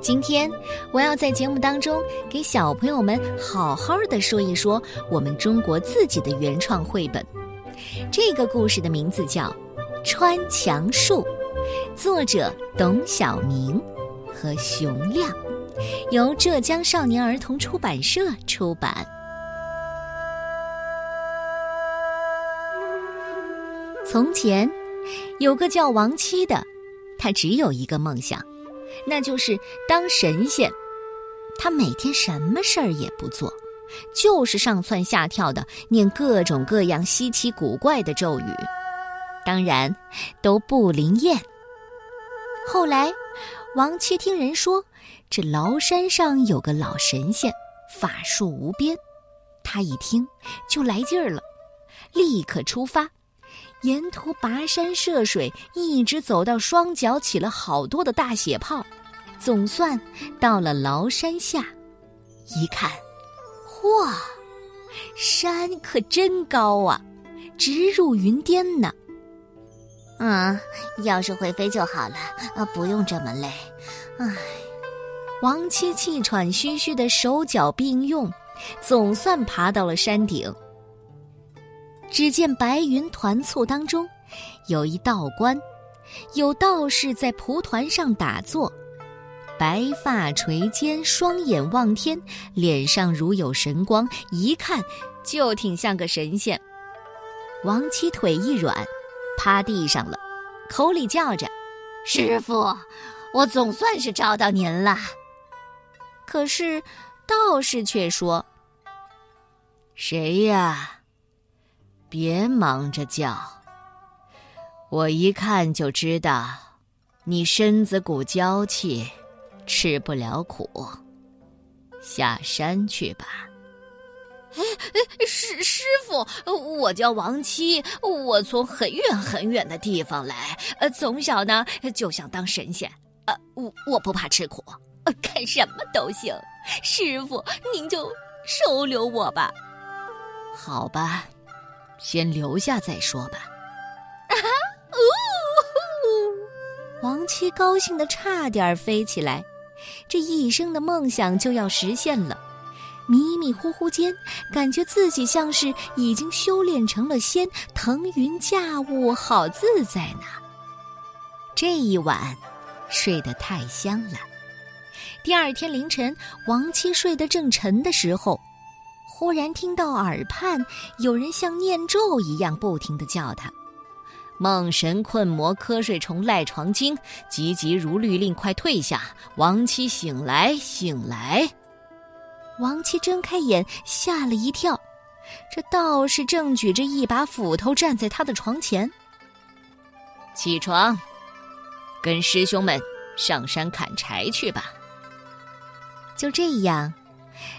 今天我要在节目当中给小朋友们好好的说一说我们中国自己的原创绘本。这个故事的名字叫《穿墙术》，作者董晓明和熊亮，由浙江少年儿童出版社出版。从前，有个叫王七的，他只有一个梦想，那就是当神仙。他每天什么事儿也不做，就是上蹿下跳的念各种各样稀奇古怪的咒语，当然都不灵验。后来，王七听人说，这崂山上有个老神仙，法术无边。他一听就来劲儿了，立刻出发。沿途跋山涉水，一直走到双脚起了好多的大血泡，总算到了崂山下。一看，嚯，山可真高啊，直入云巅呢。啊，要是会飞就好了，啊，不用这么累。唉，王七气喘吁吁的手脚并用，总算爬到了山顶。只见白云团簇当中，有一道观，有道士在蒲团上打坐，白发垂肩，双眼望天，脸上如有神光，一看就挺像个神仙。王七腿一软，趴地上了，口里叫着：“师傅，我总算是找到您了。”可是道士却说：“谁呀？”别忙着叫，我一看就知道，你身子骨娇气，吃不了苦，下山去吧。哎哎，师师傅，我叫王七，我从很远很远的地方来，呃，从小呢就想当神仙，呃，我我不怕吃苦，干什么都行。师傅，您就收留我吧。好吧。先留下再说吧。啊！呜！王七高兴的差点飞起来，这一生的梦想就要实现了。迷迷糊糊间，感觉自己像是已经修炼成了仙，腾云驾雾，好自在呢。这一晚睡得太香了。第二天凌晨，王七睡得正沉的时候。忽然听到耳畔有人像念咒一样不停的叫他：“梦神困魔瞌睡虫赖床精，急急如律令，快退下！王七醒来，醒来！”王七睁开眼，吓了一跳，这道士正举着一把斧头站在他的床前。起床，跟师兄们上山砍柴去吧。就这样。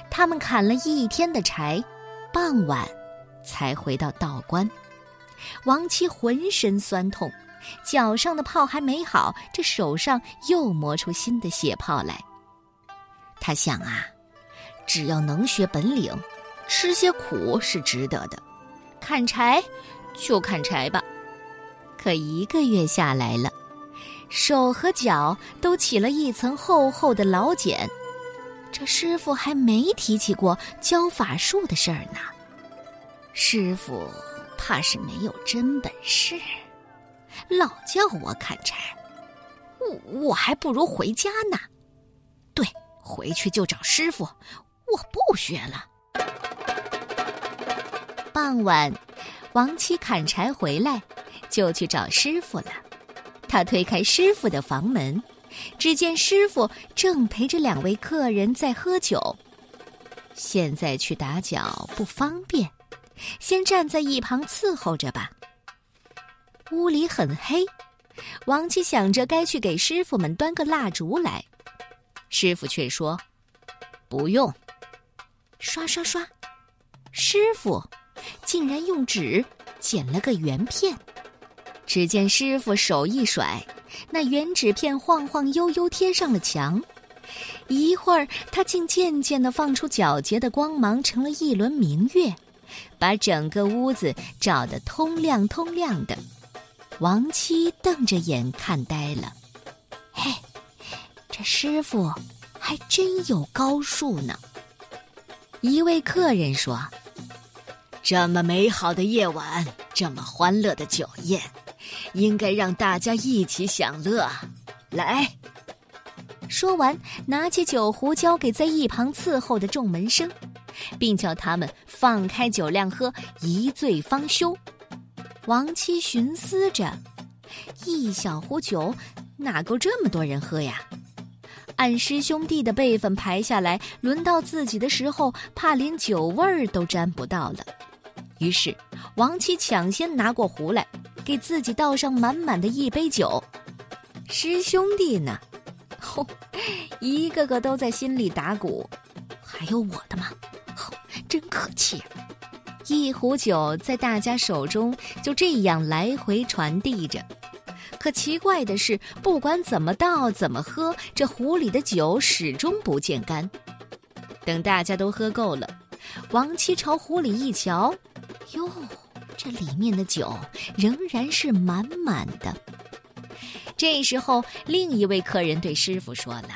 他们砍了一天的柴，傍晚才回到道观。王七浑身酸痛，脚上的泡还没好，这手上又磨出新的血泡来。他想啊，只要能学本领，吃些苦是值得的。砍柴就砍柴吧。可一个月下来了，手和脚都起了一层厚厚的老茧。这师傅还没提起过教法术的事儿呢，师傅怕是没有真本事，老叫我砍柴，我我还不如回家呢。对，回去就找师傅，我不学了。傍晚，王七砍柴回来，就去找师傅了。他推开师傅的房门。只见师傅正陪着两位客人在喝酒，现在去打搅不方便，先站在一旁伺候着吧。屋里很黑，王七想着该去给师傅们端个蜡烛来，师傅却说：“不用。”刷刷刷，师傅竟然用纸剪了个圆片。只见师傅手一甩。那圆纸片晃晃悠悠贴上了墙，一会儿，它竟渐渐的放出皎洁的光芒，成了一轮明月，把整个屋子照得通亮通亮的。王七瞪着眼看呆了，嘿，这师傅还真有高数呢。一位客人说：“这么美好的夜晚，这么欢乐的酒宴，应该让大家一起享乐。来。”说完，拿起酒壶交给在一旁伺候的众门生，并叫他们放开酒量喝，一醉方休。王七寻思着，一小壶酒哪够这么多人喝呀？按师兄弟的辈分排下来，轮到自己的时候，怕连酒味儿都沾不到了。于是，王七抢先拿过壶来，给自己倒上满满的一杯酒。师兄弟呢？吼，一个个都在心里打鼓。还有我的吗？吼，真可气！一壶酒在大家手中就这样来回传递着。可奇怪的是，不管怎么倒、怎么喝，这壶里的酒始终不见干。等大家都喝够了，王七朝壶里一瞧，哟，这里面的酒仍然是满满的。这时候，另一位客人对师傅说了：“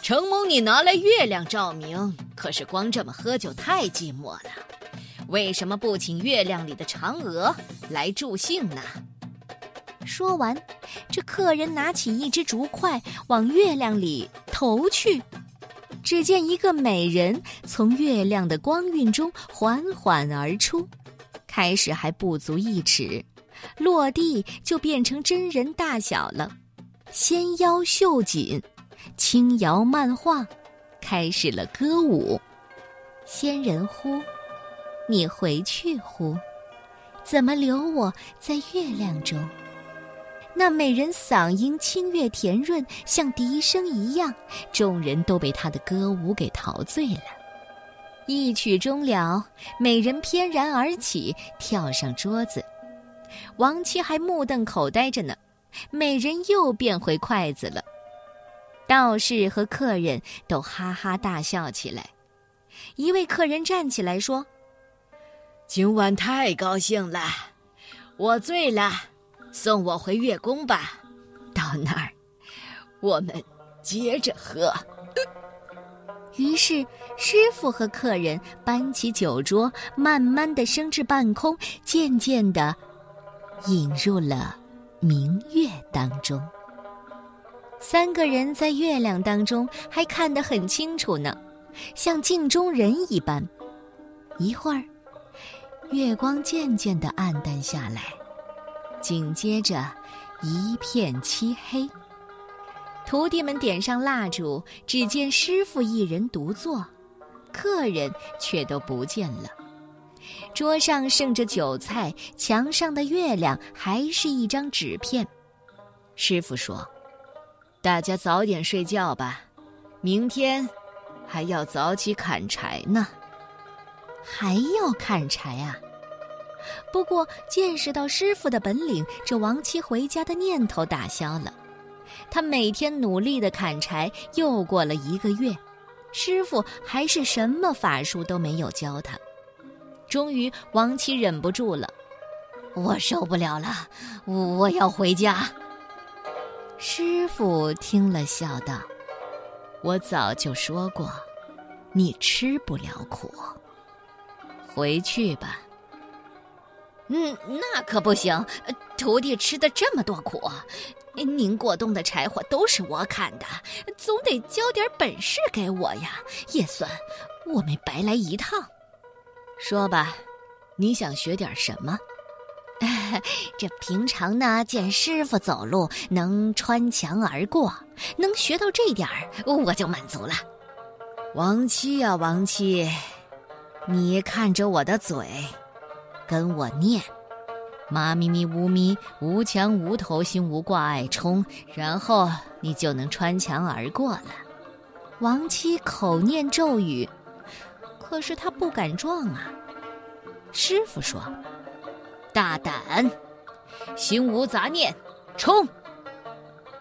承蒙你拿来月亮照明，可是光这么喝酒太寂寞了。为什么不请月亮里的嫦娥来助兴呢？”说完，这客人拿起一只竹筷往月亮里投去，只见一个美人从月亮的光晕中缓缓而出，开始还不足一尺，落地就变成真人大小了，纤腰秀颈，轻摇慢晃，开始了歌舞。仙人呼，你回去呼，怎么留我在月亮中？那美人嗓音清越甜润，像笛声一样，众人都被她的歌舞给陶醉了。一曲终了，美人翩然而起，跳上桌子。王七还目瞪口呆着呢，美人又变回筷子了。道士和客人都哈哈大笑起来。一位客人站起来说：“今晚太高兴了，我醉了。”送我回月宫吧，到那儿我们接着喝。于是师傅和客人搬起酒桌，慢慢的升至半空，渐渐的引入了明月当中。三个人在月亮当中还看得很清楚呢，像镜中人一般。一会儿，月光渐渐的暗淡下来。紧接着，一片漆黑。徒弟们点上蜡烛，只见师傅一人独坐，客人却都不见了。桌上剩着酒菜，墙上的月亮还是一张纸片。师傅说：“大家早点睡觉吧，明天还要早起砍柴呢。”还要砍柴啊？不过见识到师傅的本领，这亡妻回家的念头打消了。他每天努力的砍柴，又过了一个月，师傅还是什么法术都没有教他。终于，王七忍不住了：“我受不了了，我要回家。”师傅听了，笑道：“我早就说过，你吃不了苦，回去吧。”嗯，那可不行！徒弟吃的这么多苦，您过冬的柴火都是我砍的，总得教点本事给我呀，也算我没白来一趟。说吧，你想学点什么？这平常呢，见师傅走路能穿墙而过，能学到这点儿，我就满足了。王七呀，王七，你看着我的嘴。跟我念，妈咪咪呜咪，无墙无头，心无挂碍冲，然后你就能穿墙而过了。王七口念咒语，可是他不敢撞啊。师傅说：“大胆，心无杂念，冲！”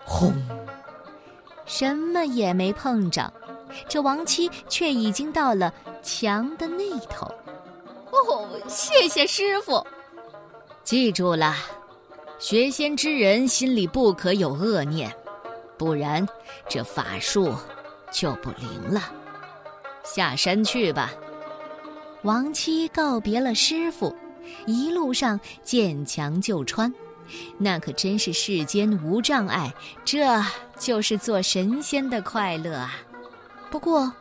轰，什么也没碰着，这王七却已经到了墙的那头。哦，谢谢师傅。记住了，学仙之人心里不可有恶念。不然这法术就不灵了。下山去吧。王七告别了师傅，一路上见墙就穿，那可真是世间无障碍，这就是做神仙的快乐啊！不过，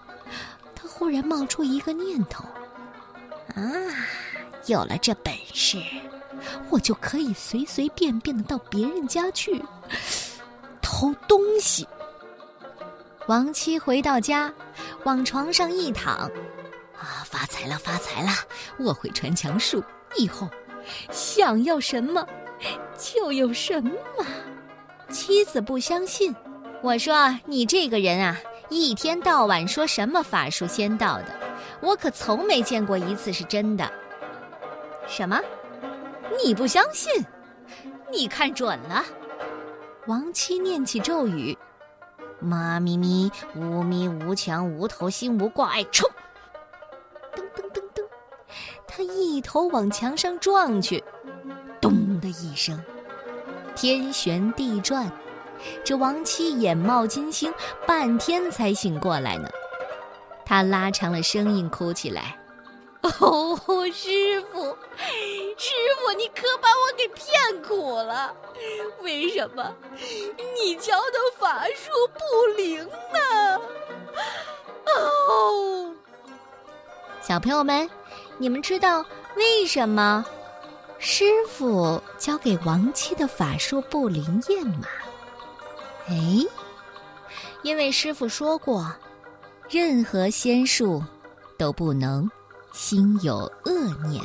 他忽然冒出一个念头：啊，有了这本事，我就可以随随便便的到别人家去偷东西。王七回到家，往床上一躺。啊，发财了，发财了！我会穿墙术，以后想要什么就有什么。妻子不相信，我说你这个人啊，一天到晚说什么法术仙道的，我可从没见过一次是真的。什么？你不相信？你看准了？王七念起咒语：妈咪咪，无咪无墙无头心无挂碍，冲！噔噔噔噔他一头往墙上撞去，咚的一声，天旋地转。这王七眼冒金星，半天才醒过来呢。他拉长了声音哭起来：“哦，师傅，师傅，你可把我给骗苦了！为什么你教的法术不灵呢？”哦，小朋友们。你们知道为什么师傅教给王七的法术不灵验吗？哎，因为师傅说过，任何仙术都不能心有恶念。